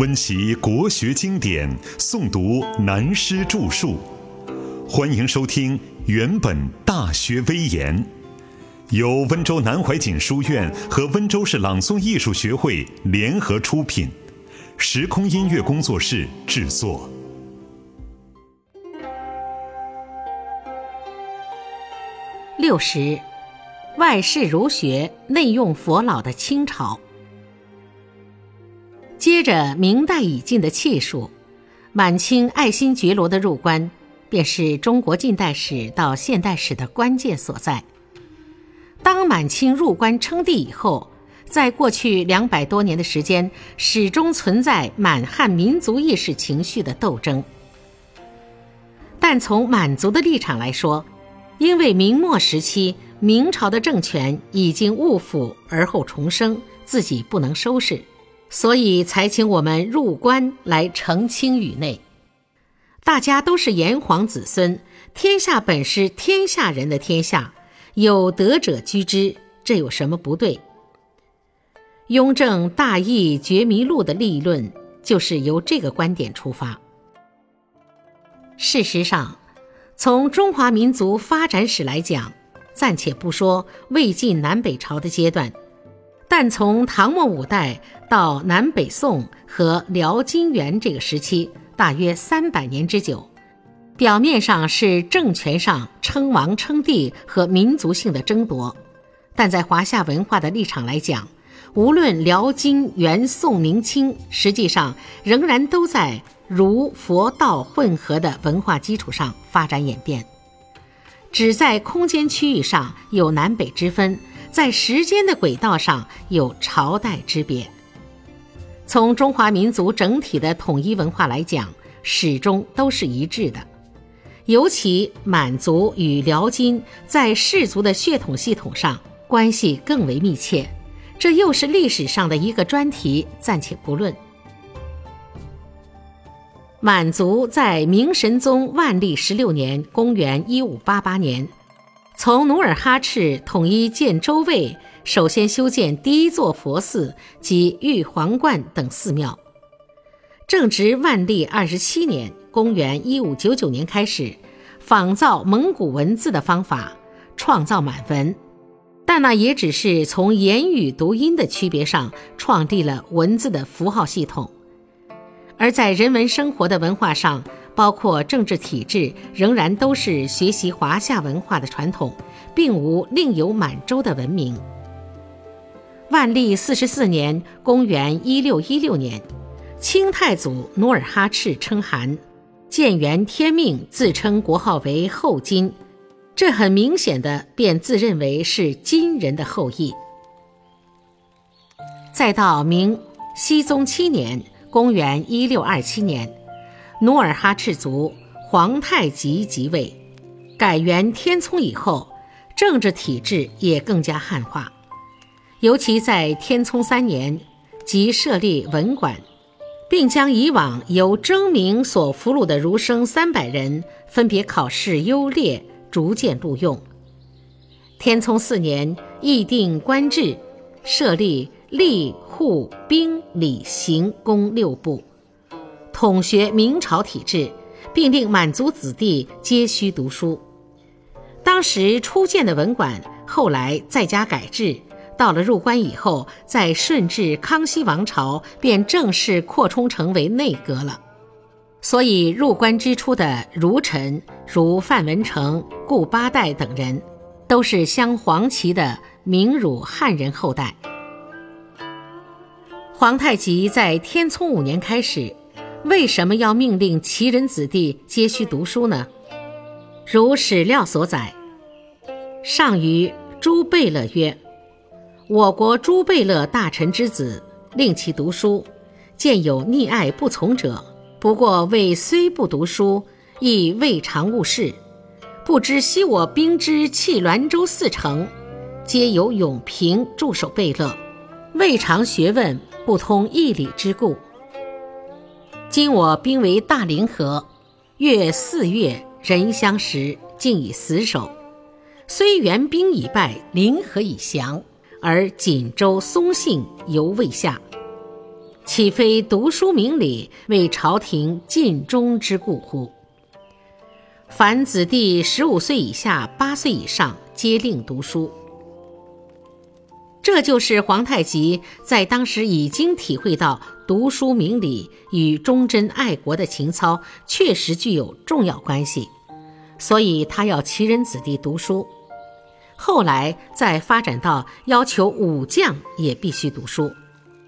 温习国学经典，诵读南师著述。欢迎收听《原本大学威严》，由温州南怀瑾书院和温州市朗诵艺术学会联合出品，时空音乐工作室制作。六十，外事儒学，内用佛老的清朝。接着明代已尽的气数，满清爱新觉罗的入关，便是中国近代史到现代史的关键所在。当满清入关称帝以后，在过去两百多年的时间，始终存在满汉民族意识情绪的斗争。但从满族的立场来说，因为明末时期明朝的政权已经误腐而后重生，自己不能收拾。所以才请我们入关来澄清宇内。大家都是炎黄子孙，天下本是天下人的天下，有德者居之，这有什么不对？雍正大义觉迷录的立论就是由这个观点出发。事实上，从中华民族发展史来讲，暂且不说魏晋南北朝的阶段。但从唐末五代到南北宋和辽金元这个时期，大约三百年之久，表面上是政权上称王称帝和民族性的争夺，但在华夏文化的立场来讲，无论辽金元宋明清，实际上仍然都在儒佛道混合的文化基础上发展演变，只在空间区域上有南北之分。在时间的轨道上有朝代之别。从中华民族整体的统一文化来讲，始终都是一致的。尤其满族与辽金在氏族的血统系统上关系更为密切，这又是历史上的一个专题，暂且不论。满族在明神宗万历十六年（公元一五八八年）。从努尔哈赤统一建州卫，首先修建第一座佛寺及玉皇观等寺庙。正值万历二十七年（公元一五九九年）开始，仿造蒙古文字的方法，创造满文，但那也只是从言语读音的区别上创立了文字的符号系统，而在人文生活的文化上。包括政治体制，仍然都是学习华夏文化的传统，并无另有满洲的文明。万历四十四年（公元一六一六年），清太祖努尔哈赤称汗，建元天命自称国号为后金，这很明显的便自认为是金人的后裔。再到明熹宗七年（公元一六二七年）。努尔哈赤族皇太极即位，改元天聪以后，政治体制也更加汉化。尤其在天聪三年，即设立文馆，并将以往由征明所俘虏的儒生三百人分别考试优劣，逐渐录用。天聪四年，议定官制，设立吏、户、兵、礼、刑、工六部。统学明朝体制，并令满族子弟皆须读书。当时初建的文馆，后来再加改制，到了入关以后，在顺治、康熙王朝便正式扩充成为内阁了。所以入关之初的儒臣，如范文成、顾八代等人，都是镶黄旗的明儒汉人后代。皇太极在天聪五年开始。为什么要命令旗人子弟皆须读书呢？如史料所载，上于朱贝勒曰：“我国朱贝勒大臣之子，令其读书，见有溺爱不从者，不过为虽不读书，亦未尝误事。不知昔我兵之弃滦州四城，皆由永平驻守贝勒，未尝学问，不通义理之故。”今我兵为大凌河，月四月人相识，竟以死守。虽援兵已败，临河已降，而锦州松信犹未下。岂非读书明理，为朝廷尽忠之故乎？凡子弟十五岁以下、八岁以上，皆令读书。这就是皇太极在当时已经体会到读书明理与忠贞爱国的情操确实具有重要关系，所以他要其人子弟读书。后来再发展到要求武将也必须读书，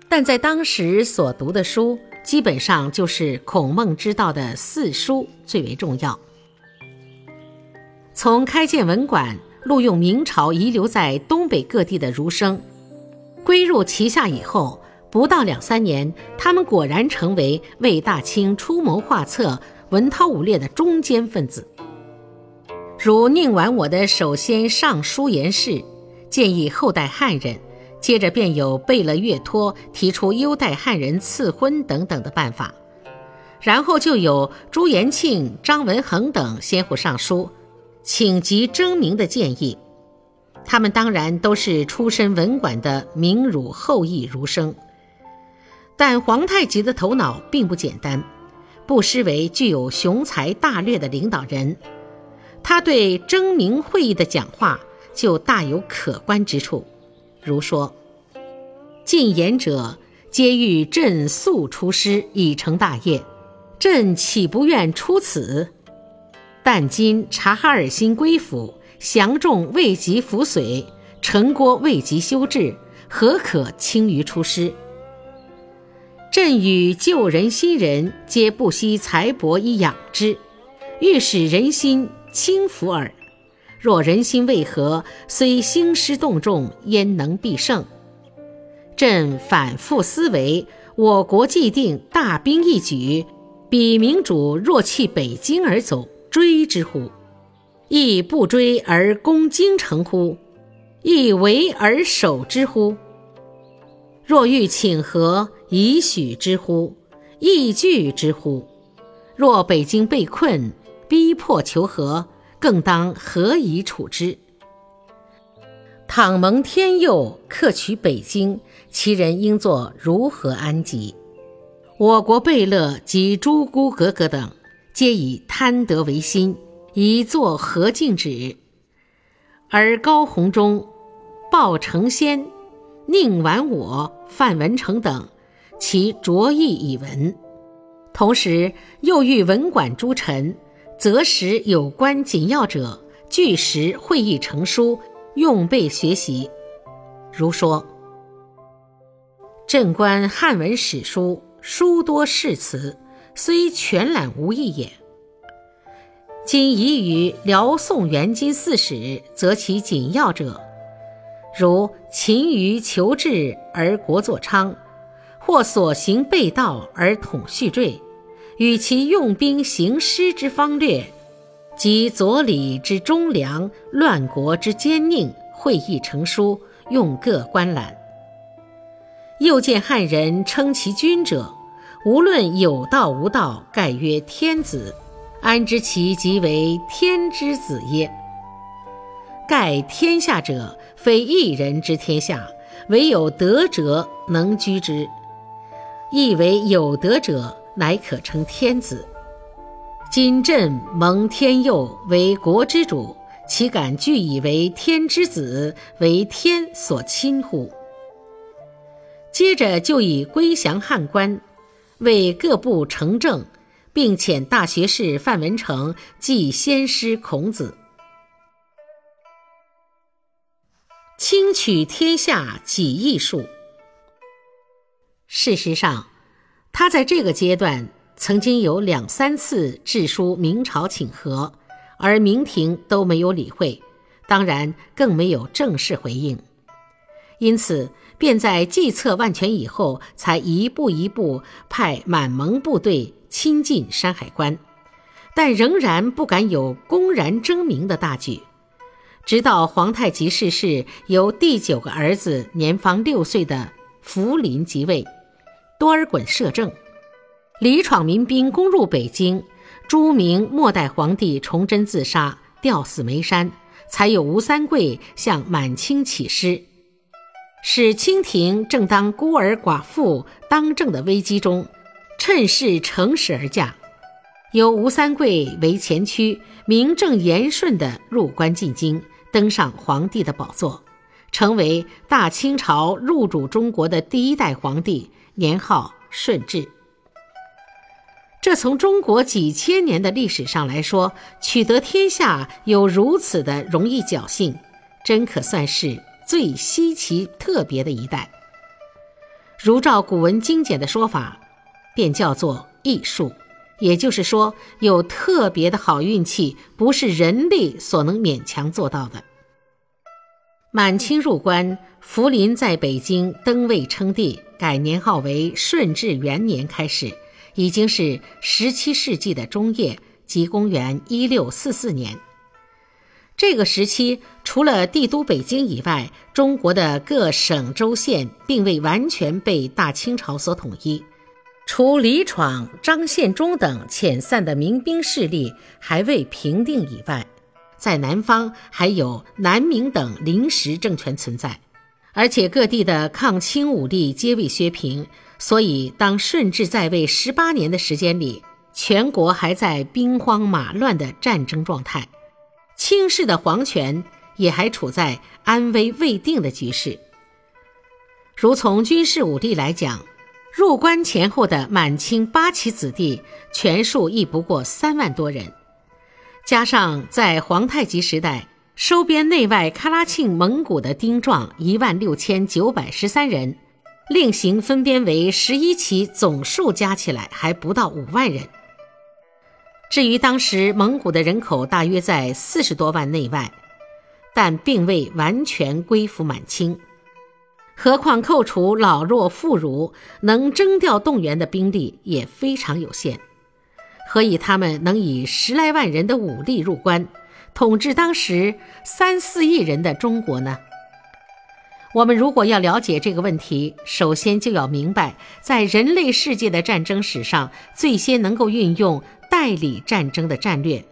但在当时所读的书基本上就是孔孟之道的四书最为重要。从开建文馆。录用明朝遗留在东北各地的儒生，归入旗下以后，不到两三年，他们果然成为为大清出谋划策、文韬武略的中坚分子。如宁完我的首先上书言事，建议后代汉人；接着便有贝勒岳托提出优待汉人赐婚等等的办法，然后就有朱延庆、张文恒等先后上书。请及征明的建议，他们当然都是出身文馆的名儒后裔儒生，但皇太极的头脑并不简单，不失为具有雄才大略的领导人。他对征明会议的讲话就大有可观之处，如说：“进言者皆欲朕速出师以成大业，朕岂不愿出此？”但今察哈尔新归附，降众未及服随，城郭未及修治，何可轻于出师？朕与旧人新人，皆不惜财帛以养之，欲使人心轻服耳。若人心未和，虽兴师动众，焉能必胜？朕反复思维，我国既定大兵一举，彼明主若弃北京而走。追之乎？亦不追而攻京城乎？亦围而守之乎？若欲请和，以许之乎？亦拒之乎？若北京被困，逼迫求和，更当何以处之？倘蒙天佑，克取北京，其人应作如何安吉？我国贝勒及诸姑格格等。皆以贪得为心，以作何敬止？而高鸿忠、鲍承先、宁完我、范文成等，其着意以闻。同时又欲文馆诸臣，择时有关紧要者，据实会议成书，用备学习。如说：朕观汉文史书，书多释词。虽全览无益也。今已与辽宋元金四史，择其紧要者，如勤于求治而国作昌，或所行备道而统序坠，与其用兵行师之方略，及左李之忠良，乱国之奸佞，会议成书，用各观览。又见汉人称其君者。无论有道无道，盖曰天子，安知其即为天之子耶？盖天下者，非一人之天下，唯有德者能居之。亦为有德者，乃可称天子。今朕蒙天佑，为国之主，岂敢据以为天之子，为天所亲乎？接着就以归降汉官。为各部成政，并遣大学士范文成祭先师孔子，轻取天下几亿数。事实上，他在这个阶段曾经有两三次致书明朝请和，而明廷都没有理会，当然更没有正式回应，因此。便在计策万全以后，才一步一步派满蒙部队亲近山海关，但仍然不敢有公然征明的大举。直到皇太极逝世，由第九个儿子年方六岁的福临即位，多尔衮摄政，李闯民兵攻入北京，朱明末代皇帝崇祯自杀，吊死煤山，才有吴三桂向满清起师。使清廷正当孤儿寡妇当政的危机中，趁势乘势而驾，由吴三桂为前驱，名正言顺地入关进京，登上皇帝的宝座，成为大清朝入主中国的第一代皇帝，年号顺治。这从中国几千年的历史上来说，取得天下有如此的容易侥幸，真可算是最稀奇特别的一代。如照古文精简的说法，便叫做艺术，也就是说，有特别的好运气，不是人力所能勉强做到的。满清入关，福临在北京登位称帝，改年号为顺治元年开始。已经是十七世纪的中叶，即公元一六四四年。这个时期，除了帝都北京以外，中国的各省州县并未完全被大清朝所统一。除李闯、张献忠等遣散的民兵势力还未平定以外，在南方还有南明等临时政权存在，而且各地的抗清武力皆未削平。所以，当顺治在位十八年的时间里，全国还在兵荒马乱的战争状态，清室的皇权也还处在安危未定的局势。如从军事武力来讲，入关前后的满清八旗子弟全数亦不过三万多人，加上在皇太极时代收编内外喀拉沁蒙古的丁壮一万六千九百十三人。另行分编为十一旗，总数加起来还不到五万人。至于当时蒙古的人口大约在四十多万内外，但并未完全归附满清。何况扣除老弱妇孺，能征调动员的兵力也非常有限。何以他们能以十来万人的武力入关，统治当时三四亿人的中国呢？我们如果要了解这个问题，首先就要明白，在人类世界的战争史上，最先能够运用代理战争的战略，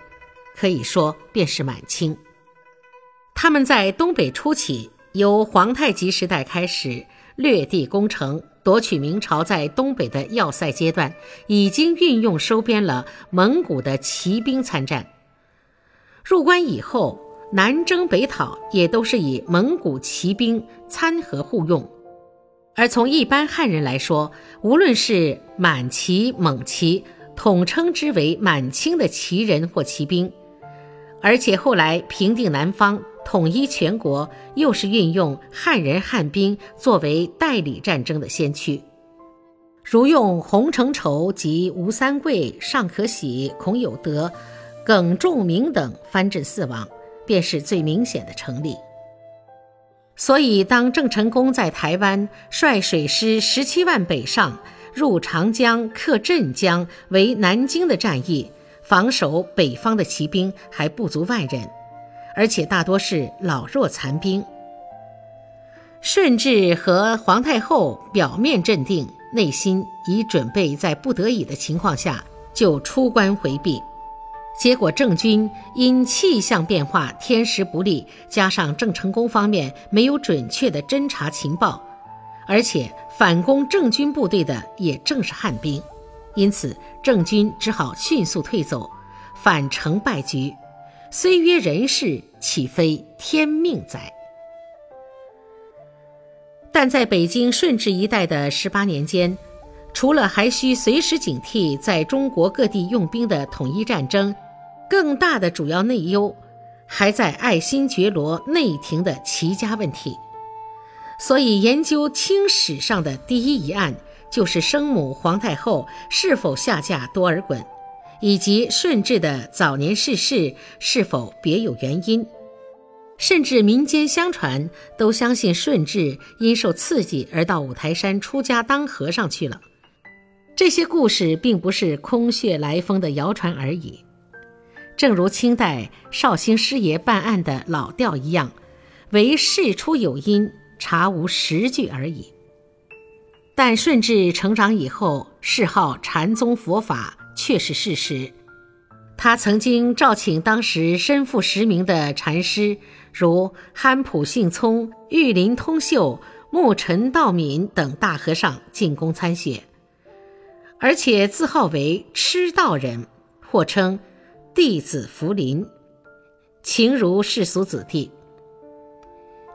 可以说便是满清。他们在东北初期，由皇太极时代开始掠地攻城，夺取明朝在东北的要塞阶段，已经运用收编了蒙古的骑兵参战。入关以后。南征北讨也都是以蒙古骑兵参合互用，而从一般汉人来说，无论是满骑、蒙骑，统称之为满清的旗人或骑兵，而且后来平定南方、统一全国，又是运用汉人汉兵作为代理战争的先驱，如用洪承畴及吴三桂、尚可喜、孔有德、耿仲明等藩镇四王。便是最明显的成立。所以，当郑成功在台湾率水师十七万北上，入长江、克镇江为南京的战役，防守北方的骑兵还不足万人，而且大多是老弱残兵。顺治和皇太后表面镇定，内心已准备在不得已的情况下就出关回避。结果，郑军因气象变化、天时不利，加上郑成功方面没有准确的侦察情报，而且反攻郑军部队的也正是汉兵，因此郑军只好迅速退走，反成败局。虽曰人事，岂非天命哉？但在北京顺治一带的十八年间，除了还需随时警惕在中国各地用兵的统一战争。更大的主要内忧，还在爱新觉罗内廷的齐家问题。所以，研究清史上的第一疑案，就是生母皇太后是否下嫁多尔衮，以及顺治的早年逝世是否别有原因。甚至民间相传都相信顺治因受刺激而到五台山出家当和尚去了。这些故事并不是空穴来风的谣传而已。正如清代绍兴师爷办案的老调一样，唯事出有因，查无实据而已。但顺治成长以后，嗜好禅宗佛法，却是事实。他曾经召请当时身负实名的禅师，如憨普信聪、玉林通秀、木陈道敏等大和尚进宫参选，而且自号为痴道人，或称弟子福临，情如世俗子弟。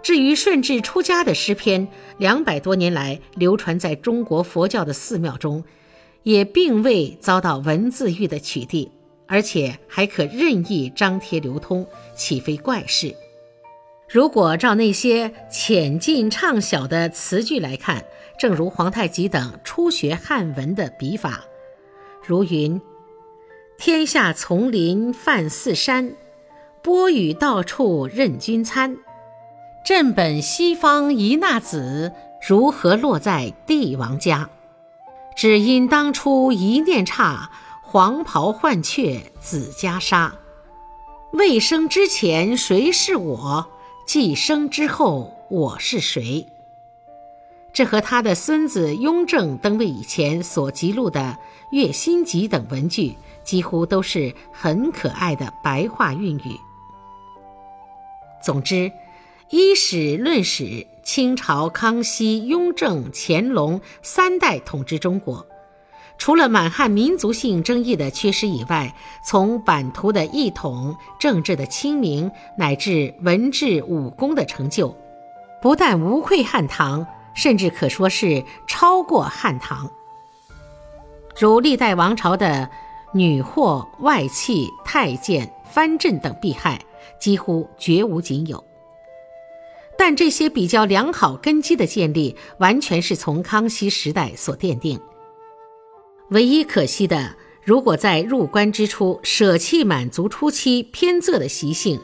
至于顺治出家的诗篇，两百多年来流传在中国佛教的寺庙中，也并未遭到文字狱的取缔，而且还可任意张贴流通，岂非怪事？如果照那些浅近畅晓的词句来看，正如皇太极等初学汉文的笔法，如云：“天下丛林泛四山，波雨到处任君参。朕本西方一纳子，如何落在帝王家？只因当初一念差，黄袍换却紫袈裟。未生之前谁是我？”既生之后，我是谁？这和他的孙子雍正登位以前所记录的《月心集》等文句，几乎都是很可爱的白话韵语。总之，以史论史，清朝康熙、雍正、乾隆三代统治中国。除了满汉民族性争议的缺失以外，从版图的一统、政治的清明，乃至文治武功的成就，不但无愧汉唐，甚至可说是超过汉唐。如历代王朝的女祸、外戚、太监、藩镇等弊害，几乎绝无仅有。但这些比较良好根基的建立，完全是从康熙时代所奠定。唯一可惜的，如果在入关之初舍弃满族初期偏仄的习性，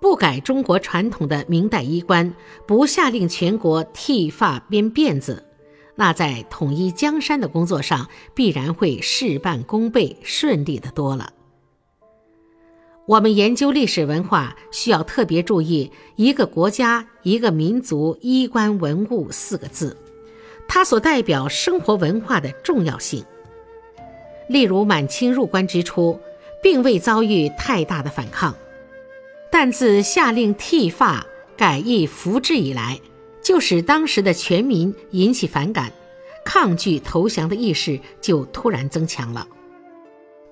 不改中国传统的明代衣冠，不下令全国剃发编辫子，那在统一江山的工作上必然会事半功倍，顺利的多了。我们研究历史文化，需要特别注意“一个国家、一个民族衣冠文物”四个字，它所代表生活文化的重要性。例如满清入关之初，并未遭遇太大的反抗，但自下令剃发、改易服制以来，就使当时的全民引起反感，抗拒投降的意识就突然增强了。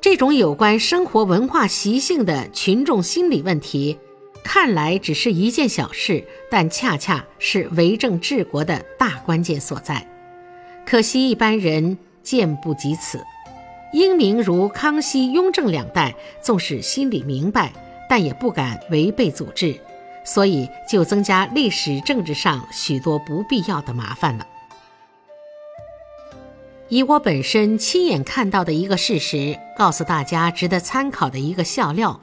这种有关生活文化习性的群众心理问题，看来只是一件小事，但恰恰是为政治国的大关键所在。可惜一般人见不及此。英明如康熙、雍正两代，纵使心里明白，但也不敢违背祖制，所以就增加历史政治上许多不必要的麻烦了。以我本身亲眼看到的一个事实，告诉大家值得参考的一个笑料：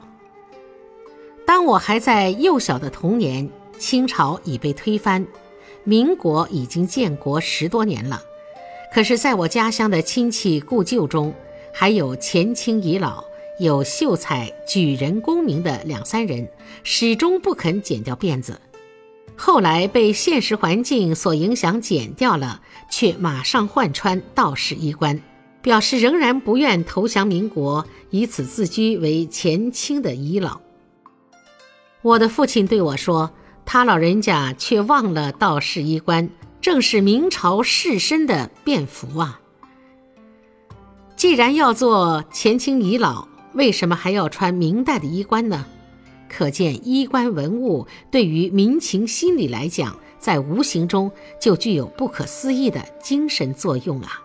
当我还在幼小的童年，清朝已被推翻，民国已经建国十多年了，可是在我家乡的亲戚故旧中，还有前清遗老，有秀才举人功名的两三人，始终不肯剪掉辫子。后来被现实环境所影响，剪掉了，却马上换穿道士衣冠，表示仍然不愿投降民国，以此自居为前清的遗老。我的父亲对我说：“他老人家却忘了道士衣冠，正是明朝士绅的便服啊。”既然要做前清遗老，为什么还要穿明代的衣冠呢？可见衣冠文物对于民情心理来讲，在无形中就具有不可思议的精神作用啊。